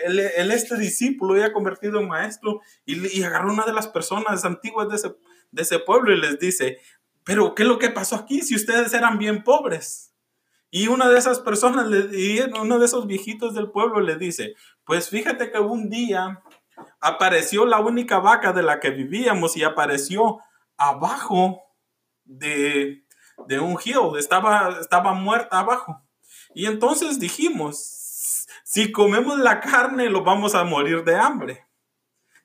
este discípulo ya convertido en maestro y, agarró una de las personas antiguas de ese, de ese pueblo y les dice, pero ¿qué es lo que pasó aquí si ustedes eran bien pobres? Y una de esas personas, y uno de esos viejitos del pueblo le dice, pues fíjate que un día apareció la única vaca de la que vivíamos y apareció abajo de, un hill, estaba, estaba muerta abajo. Y entonces dijimos, si comemos la carne, lo vamos a morir de hambre.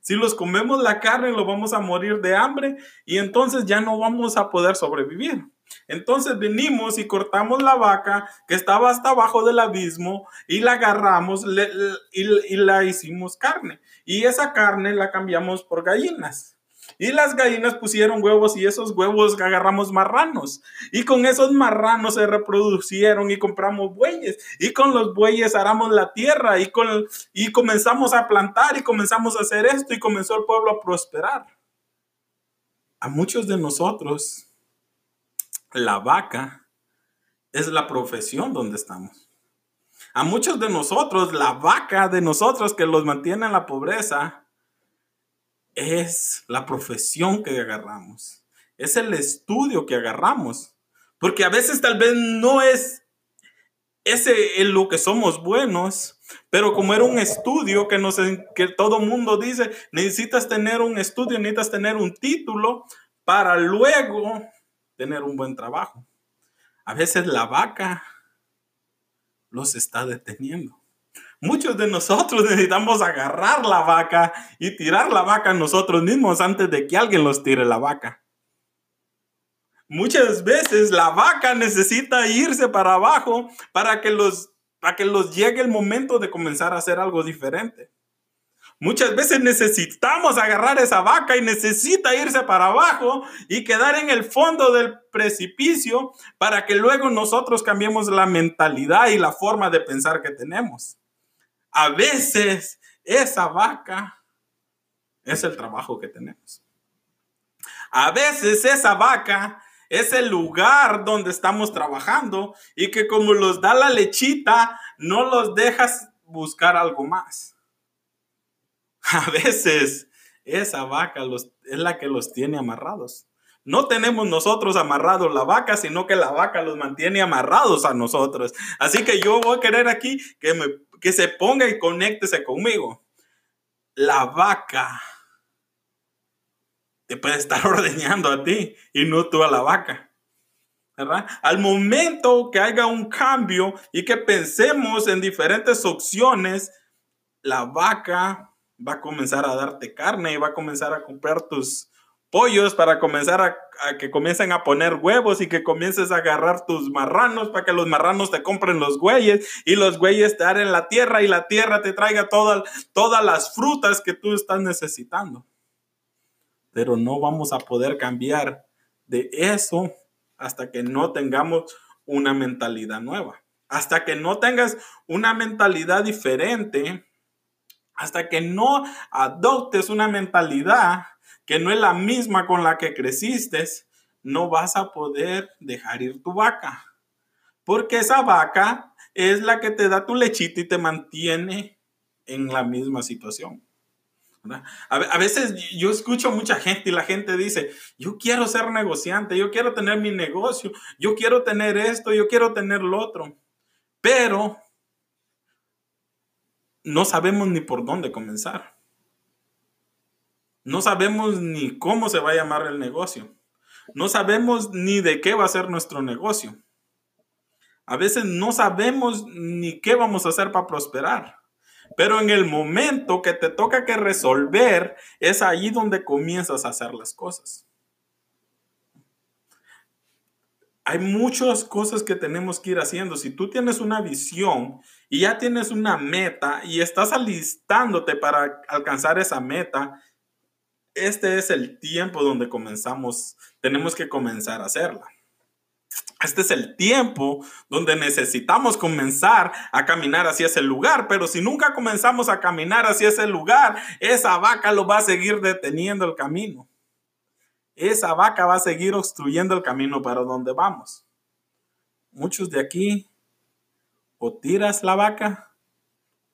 Si los comemos la carne, lo vamos a morir de hambre y entonces ya no vamos a poder sobrevivir. Entonces venimos y cortamos la vaca que estaba hasta abajo del abismo y la agarramos y, la hicimos carne. Y esa carne la cambiamos por gallinas. Y las gallinas pusieron huevos y esos huevos agarramos marranos. Y con esos marranos se reproducieron y compramos bueyes. Y con los bueyes aramos la tierra y, con, y comenzamos a plantar y comenzamos a hacer esto y comenzó el pueblo a prosperar. A muchos de nosotros la vaca es la profesión donde estamos. A muchos de nosotros, la vaca de nosotros que los mantiene en la pobreza es la profesión que agarramos. Es el estudio que agarramos. Porque a veces tal vez no es ese en lo que somos buenos, pero como era un estudio que, nos, que todo mundo dice, necesitas tener un estudio, necesitas tener un título para luego tener un buen trabajo. A veces la vaca los está deteniendo. Muchos de nosotros necesitamos agarrar la vaca y tirar la vaca nosotros mismos antes de que alguien los tire la vaca. Muchas veces la vaca necesita irse para abajo para que los, para que los llegue el momento de comenzar a hacer algo diferente. Muchas veces necesitamos agarrar esa vaca y necesita irse para abajo y quedar en el fondo del precipicio para que luego nosotros cambiemos la mentalidad y la forma de pensar que tenemos. A veces esa vaca es el trabajo que tenemos. A veces esa vaca es el lugar donde estamos trabajando y que como los da la lechita, no los dejas buscar algo más. A veces esa vaca es la que los tiene amarrados. No tenemos nosotros amarrados la vaca, sino que la vaca los mantiene amarrados a nosotros. Así que yo voy a querer aquí que, me, que se ponga y conéctese conmigo. La vaca te puede estar ordeñando a ti y no tú a la vaca. ¿verdad? Al momento que haya un cambio y que pensemos en diferentes opciones, la vaca va a comenzar a darte carne y va a comenzar a comprar tus pollos para comenzar a, que comiencen a poner huevos y que comiences a agarrar tus marranos para que los marranos te compren los güeyes y los güeyes te en la tierra y la tierra te traiga todas las frutas que tú estás necesitando. Pero no vamos a poder cambiar de eso hasta que no tengamos una mentalidad nueva. Hasta que no tengas una mentalidad diferente, hasta que no adoptes una mentalidad que no es la misma con la que creciste, no vas a poder dejar ir tu vaca. Porque esa vaca es la que te da tu lechita y te mantiene en la misma situación. A, veces yo escucho mucha gente y la gente dice, yo quiero ser negociante, yo quiero tener mi negocio, yo quiero tener esto, yo quiero tener lo otro, pero no sabemos ni por dónde comenzar. No sabemos ni cómo se va a llamar el negocio. No sabemos ni de qué va a ser nuestro negocio. A veces no sabemos ni qué vamos a hacer para prosperar. Pero en el momento que te toca que resolver, es ahí donde comienzas a hacer las cosas. Hay muchas cosas que tenemos que ir haciendo. Si tú tienes una visión y ya tienes una meta y estás alistándote para alcanzar esa meta, este es el tiempo donde comenzamos, tenemos que comenzar a hacerla. Este es el tiempo donde necesitamos comenzar a caminar hacia ese lugar, pero si nunca comenzamos a caminar hacia ese lugar, esa vaca lo va a seguir deteniendo el camino. Esa vaca va a seguir obstruyendo el camino para donde vamos. Muchos de aquí o tiras la vaca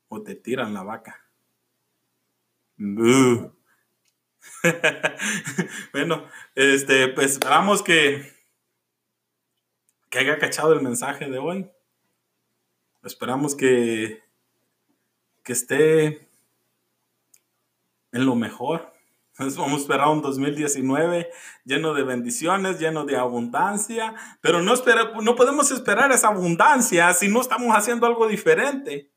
o te tiran la vaca. bueno, este, pues esperamos que que haya cachado el mensaje de hoy. Esperamos que, que esté en lo mejor. Vamos a esperar un 2019 lleno de bendiciones, lleno de abundancia, pero no, espera, no podemos esperar esa abundancia si no estamos haciendo algo diferente.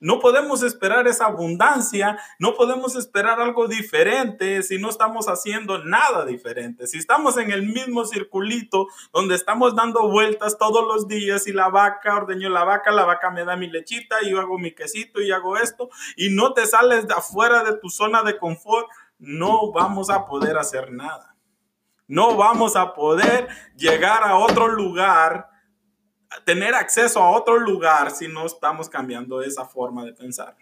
No podemos esperar esa abundancia, no podemos esperar algo diferente si no estamos haciendo nada diferente. Si estamos en el mismo circulito donde estamos dando vueltas todos los días y la vaca, ordeño la vaca, la vaca me da mi lechita y yo hago mi quesito y hago esto y no te sales de afuera de tu zona de confort, no vamos a poder hacer nada. No vamos a poder llegar a otro lugar tener acceso a otro lugar si no estamos cambiando esa forma de pensar.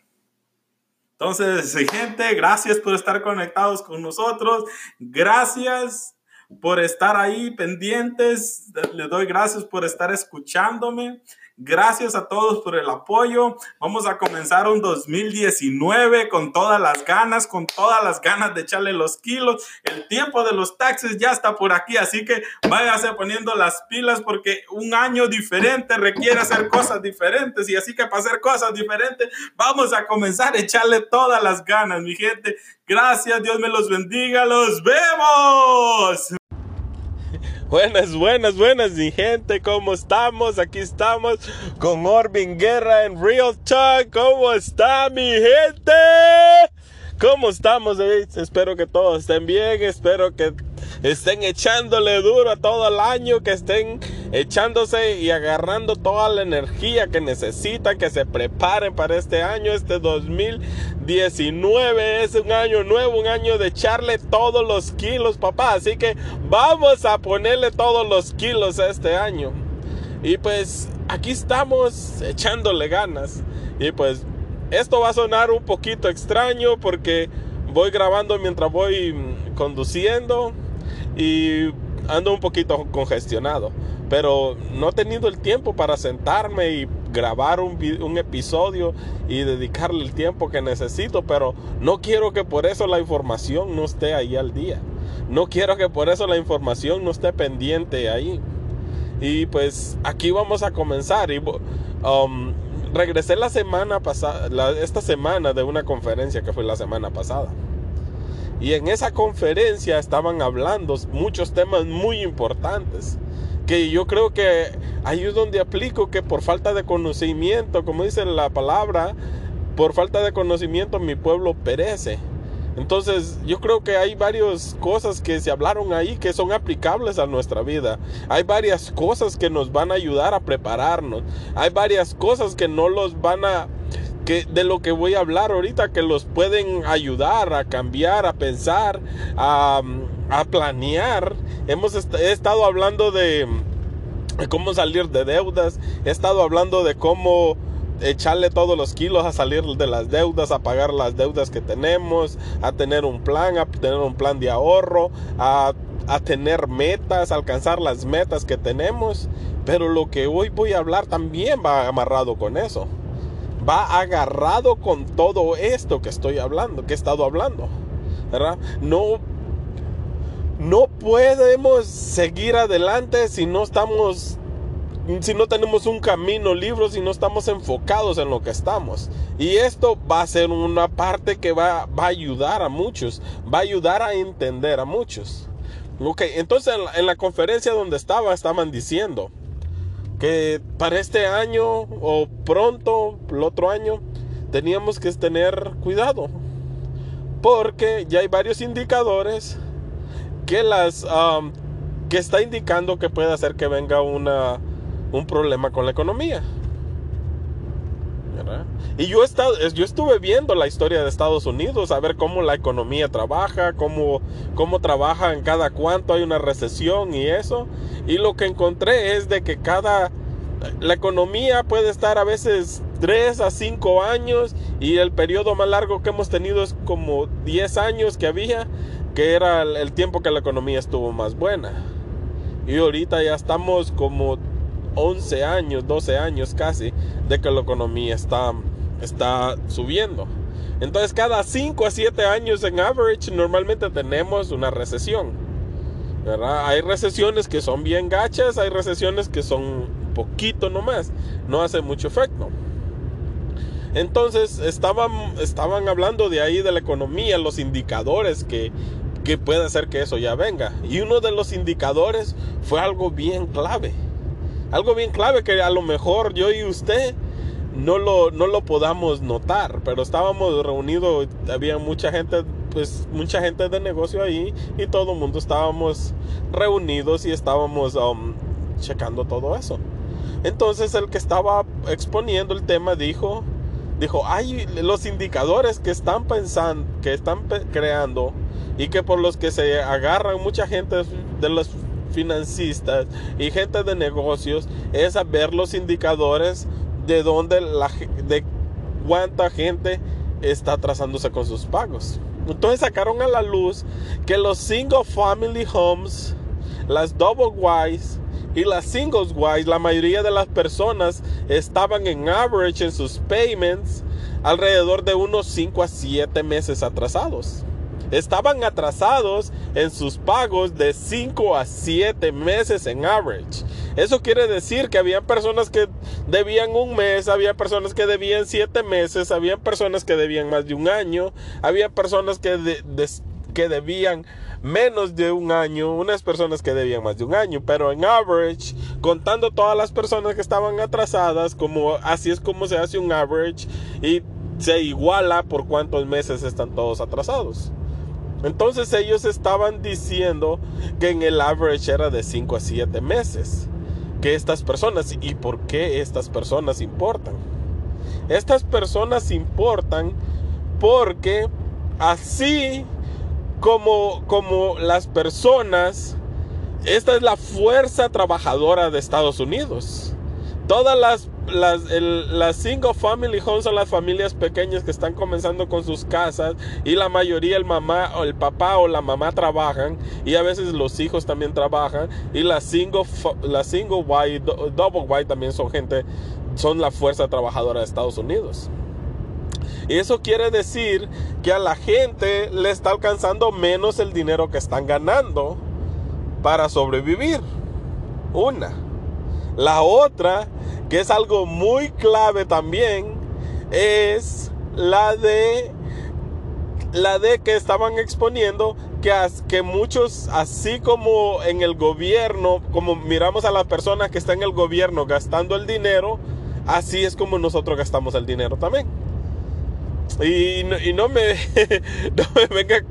Entonces, gente, gracias por estar conectados con nosotros. Gracias por estar ahí pendientes. Le doy gracias por estar escuchándome. Gracias a todos por el apoyo. Vamos a comenzar un 2019 con todas las ganas, con todas las ganas de echarle los kilos. El tiempo de los taxes ya está por aquí, así que váyase poniendo las pilas porque un año diferente requiere hacer cosas diferentes y así que para hacer cosas diferentes vamos a comenzar a echarle todas las ganas, mi gente. Gracias, Dios me los bendiga. Los vemos. Buenas, buenas, buenas, mi gente, ¿cómo estamos? Aquí estamos con Orbin Guerra en Real Talk. ¿Cómo está mi gente? ¿Cómo estamos? Espero que todos estén bien, espero que estén echándole duro todo el año, que estén echándose y agarrando toda la energía que necesitan, que se preparen para este año, este 2019 es un año nuevo, un año de echarle todos los kilos, papá, así que vamos a ponerle todos los kilos a este año. Y pues aquí estamos echándole ganas. Y pues esto va a sonar un poquito extraño porque voy grabando mientras voy conduciendo y ando un poquito congestionado. Pero no he tenido el tiempo para sentarme y grabar un, un, episodio y dedicarle el tiempo que necesito. Pero no quiero que por eso la información no esté ahí al día. No quiero que por eso la información no esté pendiente ahí. Y pues aquí vamos a comenzar. Y, um, regresé la semana pasada, esta semana de una conferencia que fue la semana pasada. Y en esa conferencia estaban hablando muchos temas muy importantes. Que yo creo que ahí es donde aplico que por falta de conocimiento, como dice la palabra, por falta de conocimiento mi pueblo perece. Entonces yo creo que hay varias cosas que se hablaron ahí que son aplicables a nuestra vida. Hay varias cosas que nos van a ayudar a prepararnos. Hay varias cosas que no los van a de lo que voy a hablar ahorita que los pueden ayudar a cambiar, a pensar, a, planear. Hemos he estado hablando de cómo salir de deudas, he estado hablando de cómo echarle todos los kilos a salir de las deudas, a pagar las deudas que tenemos, a tener un plan, a tener un plan de ahorro, a, a tener metas, a alcanzar las metas que tenemos. Pero lo que hoy voy a hablar también va amarrado con eso. Va agarrado con todo esto que estoy hablando, que he estado hablando. ¿verdad? No, no podemos seguir adelante si no estamos si no tenemos un camino libre, si no estamos enfocados en lo que estamos. Y esto va a ser una parte que va, va a ayudar a muchos, va a ayudar a entender a muchos. Ok, entonces en la, en la conferencia donde estaba, estaban diciendo que para este año o pronto, el otro año, teníamos que tener cuidado. Porque ya hay varios indicadores que las um, que está indicando que puede hacer que venga una un problema con la economía. ¿Verdad? Y yo, estado, yo estuve viendo la historia de Estados Unidos, a ver cómo la economía trabaja, cómo, cómo trabaja en cada cuánto hay una recesión y eso. Y lo que encontré es de que cada, la economía puede estar a veces 3 a 5 años y el periodo más largo que hemos tenido es como 10 años que había, que era el tiempo que la economía estuvo más buena. Y ahorita ya estamos como 11 años, 12 años casi, de que la economía está, está subiendo. Entonces cada 5 a 7 años en average normalmente tenemos una recesión. ¿verdad? Hay recesiones que son bien gachas, hay recesiones que son poquito nomás, no hace mucho efecto. Entonces estaban, estaban hablando de ahí de la economía, los indicadores que, que puede hacer que eso ya venga. Y uno de los indicadores fue algo bien clave algo bien clave que a lo mejor yo y usted no lo, no lo podamos notar, pero estábamos reunidos, había mucha gente, pues mucha gente de negocio ahí y todo el mundo estábamos reunidos y estábamos um, checando todo eso. Entonces el que estaba exponiendo el tema dijo, dijo, hay los indicadores que están pensando, que están creando y que por los que se agarran mucha gente de los financistas y gente de negocios es a ver los indicadores de dónde la de cuánta gente está atrasándose con sus pagos. Entonces sacaron a la luz que los single family homes, las double wides y las singles wides, la mayoría de las personas estaban en average en sus payments alrededor de unos 5 a 7 meses atrasados estaban atrasados en sus pagos de 5 a 7 meses en average. Eso quiere decir que había personas que debían un mes, había personas que debían 7 meses, había personas que debían más de un año, había personas que, que debían menos de un año, unas personas que debían más de un año, pero en average, contando todas las personas que estaban atrasadas, como así es como se hace un average y se iguala por cuántos meses están todos atrasados. Entonces ellos estaban diciendo que en el average era de 5 a 7 meses. Que estas personas, ¿y por qué estas personas importan? Estas personas importan porque así como, como las personas, esta es la fuerza trabajadora de Estados Unidos. Todas las las, las single family homes son las familias pequeñas que están comenzando con sus casas y la mayoría el mamá o el papá o la mamá trabajan y a veces los hijos también trabajan y las single la single white double white también son gente son la fuerza trabajadora de Estados Unidos. Y eso quiere decir que a la gente le está alcanzando menos el dinero que están ganando para sobrevivir. Una. La otra que es algo muy clave también, es la de la de que estaban exponiendo que, que muchos, así como en el gobierno, como miramos a la persona que está en el gobierno gastando el dinero, así es como nosotros gastamos el dinero también. Y no, me, no venga,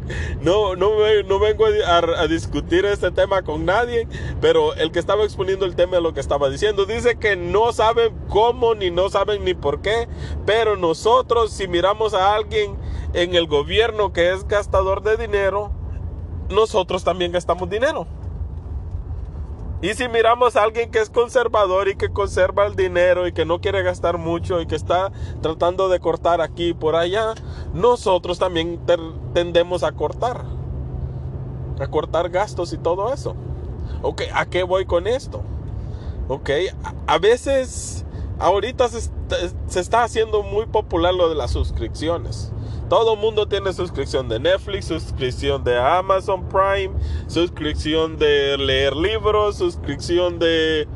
vengo a, a, discutir este tema con nadie, pero el que estaba exponiendo el tema de lo que estaba diciendo, dice que no saben cómo ni no saben ni por qué, pero nosotros si miramos a alguien en el gobierno que es gastador de dinero, nosotros también gastamos dinero. Y si miramos a alguien que es conservador y que conserva el dinero y que no quiere gastar mucho y que está tratando de cortar aquí y por allá, nosotros también tendemos a cortar. A cortar gastos y todo eso. Ok, ¿a qué voy con esto? Ok, a, veces, ahorita se, está haciendo muy popular lo de las suscripciones. Todo el mundo tiene suscripción de Netflix, suscripción de Amazon Prime, suscripción de leer libros, suscripción de...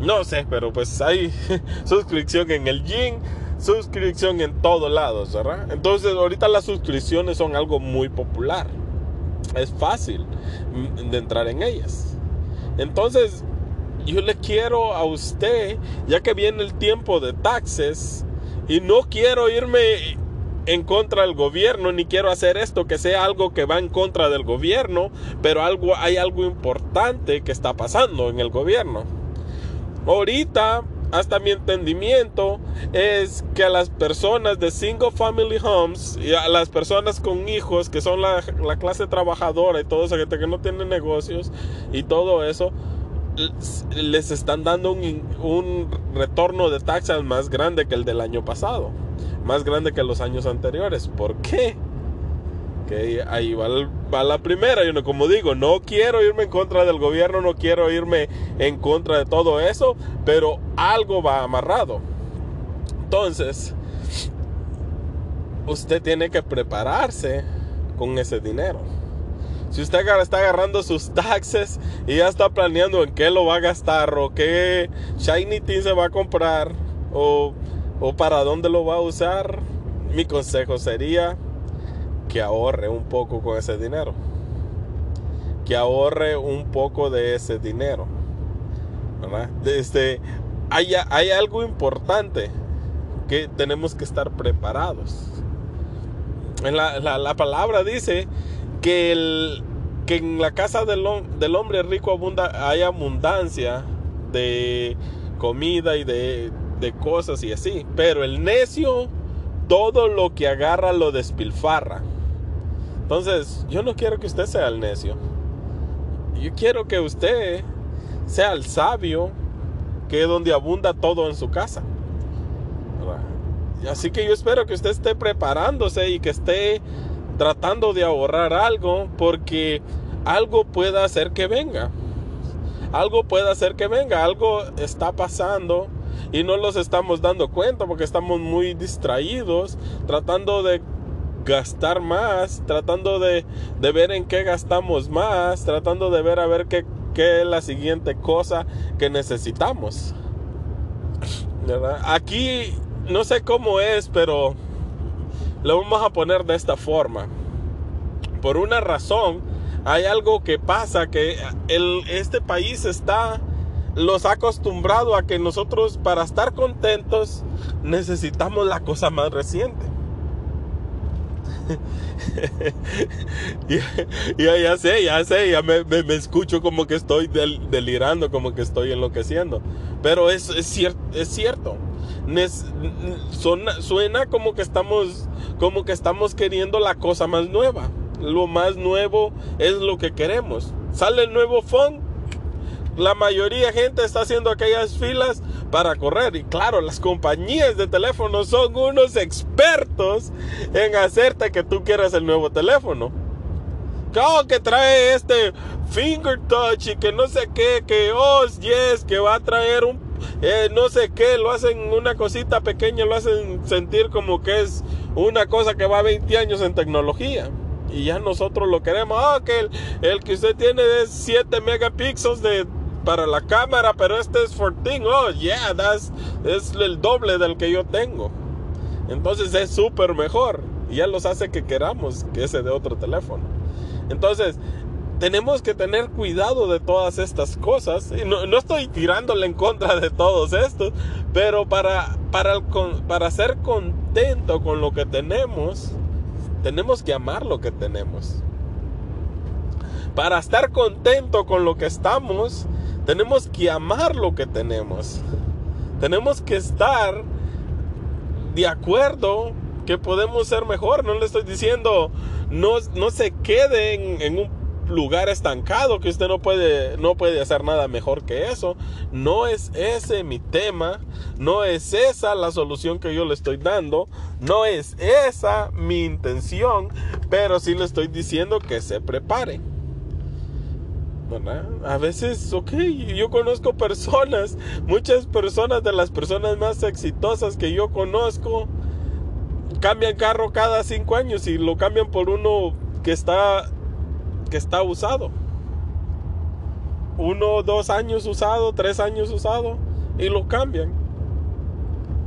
No sé, pero pues hay suscripción en el gym, suscripción en todos lados, ¿verdad? Entonces ahorita las suscripciones son algo muy popular. Es fácil de entrar en ellas. Entonces yo le quiero a usted, ya que viene el tiempo de taxes, y no quiero irme en contra del gobierno, ni quiero hacer esto que sea algo que va en contra del gobierno, pero algo, hay algo importante que está pasando en el gobierno. Ahorita, hasta mi entendimiento, es que a las personas de single family homes y a las personas con hijos, que son la, clase trabajadora y toda esa gente que no tiene negocios y todo eso, les están dando un, un retorno de taxas más grande que el del año pasado más grande que los años anteriores. ¿Por qué? Que ahí va, la primera. Yo no, como digo, no quiero irme en contra del gobierno, no quiero irme en contra de todo eso, pero algo va amarrado. Entonces, usted tiene que prepararse con ese dinero. Si usted está agarrando sus taxes y ya está planeando en qué lo va a gastar o qué shiny team se va a comprar o o para dónde lo va a usar, mi consejo sería que ahorre un poco con ese dinero. Que ahorre un poco de ese dinero. ¿verdad? Este, hay, hay algo importante que tenemos que estar preparados. En la, palabra dice que, el, que en la casa del, del hombre rico abunda, hay abundancia de comida y de, de cosas y así. Pero el necio, todo lo que agarra lo despilfarra. Entonces, yo no quiero que usted sea el necio. Yo quiero que usted sea el sabio, que es donde abunda todo en su casa. Así que yo espero que usted esté preparándose y que esté tratando de ahorrar algo, porque algo puede hacer que venga. Algo puede hacer que venga, algo está pasando y no los estamos dando cuenta porque estamos muy distraídos tratando de gastar más, tratando de, ver en qué gastamos más, tratando de ver a ver qué, qué es la siguiente cosa que necesitamos. Aquí no sé cómo es, pero lo vamos a poner de esta forma. Por una razón, hay algo que pasa que el, este país está los ha acostumbrado a que nosotros para estar contentos necesitamos la cosa más reciente. ya, ya, sé, ya sé, ya me, escucho como que estoy delirando, como que estoy enloqueciendo. Pero es, es, es cierto. Suena como que estamos como que estamos queriendo la cosa más nueva. Lo más nuevo es lo que queremos. Sale el nuevo phone, la mayoría de gente está haciendo aquellas filas para correr. Y claro, las compañías de teléfono son unos expertos en hacerte que tú quieras el nuevo teléfono. Que trae este finger touch y que no sé qué, que oh, yes, que va a traer un eh, no sé qué, lo hacen una cosita pequeña, lo hacen sentir como que es una cosa que va 20 años en tecnología. Y ya nosotros lo queremos. Oh, que el, el que usted tiene es 7 megapíxeles de para la cámara, pero este es 14. Oh, yeah, that's, es el doble del que yo tengo. Entonces es súper mejor. Y ya los hace que queramos que ese de otro teléfono. Entonces, tenemos que tener cuidado de todas estas cosas. Y no, estoy tirándole en contra de todos estos, pero para, para, para ser contento con lo que tenemos, tenemos que amar lo que tenemos. Para estar contento con lo que estamos, tenemos que amar lo que tenemos. Tenemos que estar de acuerdo que podemos ser mejor. No le estoy diciendo no, no se queden en un lugar estancado que usted no puede no puede hacer nada mejor que eso. No es ese mi tema, no es esa la solución que yo le estoy dando, no es esa mi intención, pero sí le estoy diciendo que se prepare. A veces, ok, yo conozco personas, muchas personas de las personas más exitosas que yo conozco, cambian carro cada cinco años y lo cambian por uno que está, que está usado. Uno, dos años usado, tres años usado y lo cambian.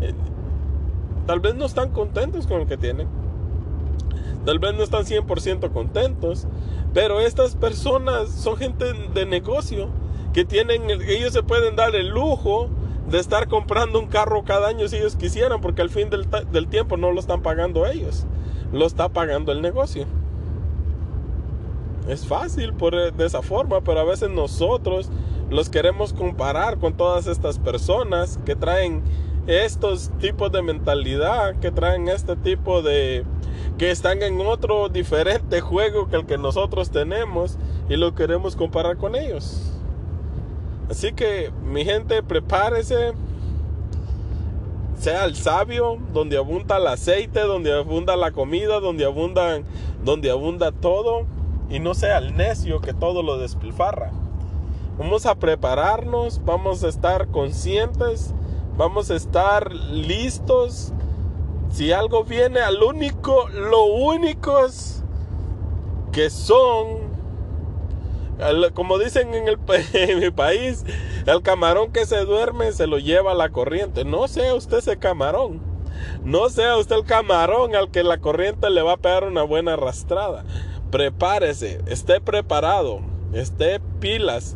Eh, tal vez no están contentos con lo que tienen. Tal vez no están 100% contentos, pero estas personas son gente de negocio que tienen, ellos se pueden dar el lujo de estar comprando un carro cada año si ellos quisieran, porque al fin del, del tiempo no lo están pagando ellos, lo está pagando el negocio. Es fácil por, eh, de esa forma, pero a veces nosotros los queremos comparar con todas estas personas que traen estos tipos de mentalidad, que traen este tipo de, que están en otro diferente juego que el que nosotros tenemos y lo queremos comparar con ellos. Así que mi gente, prepárese. Sea el sabio, donde abunda el aceite, donde abunda la comida, donde abunda, donde abunda todo. Y no sea el necio que todo lo despilfarra. Vamos a prepararnos, vamos a estar conscientes, vamos a estar listos si algo viene al único, lo únicos que son, como dicen en, el, en mi país, el camarón que se duerme se lo lleva la corriente. No sea usted ese camarón. No sea usted el camarón al que la corriente le va a pegar una buena arrastrada. Prepárese, esté preparado, esté pilas.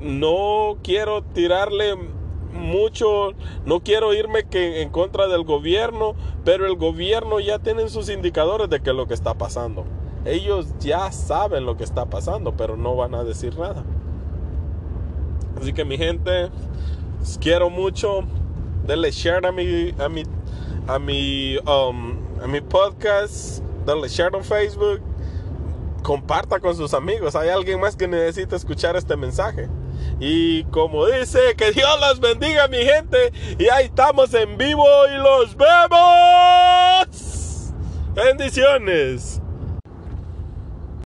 No quiero tirarle mucho, no quiero irme que en contra del gobierno, pero el gobierno ya tiene sus indicadores de que lo que está pasando. Ellos ya saben lo que está pasando, pero no van a decir nada. Así que mi gente, quiero mucho. Denle share a mi a mi a mi um, a mi podcast, denle share en Facebook, comparta con sus amigos. Hay alguien más que necesita escuchar este mensaje. Y como dice, que Dios los bendiga mi gente. Y ahí estamos en vivo y los vemos. Bendiciones.